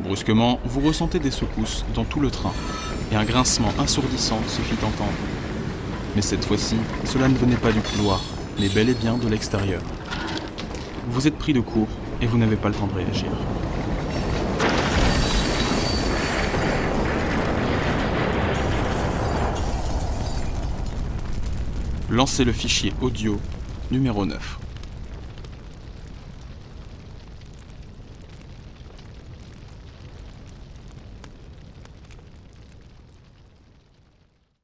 Brusquement, vous ressentez des secousses dans tout le train, et un grincement assourdissant se fit entendre. Mais cette fois-ci, cela ne venait pas du couloir, mais bel et bien de l'extérieur. Vous êtes pris de court et vous n'avez pas le temps de réagir. Lancez le fichier audio numéro 9.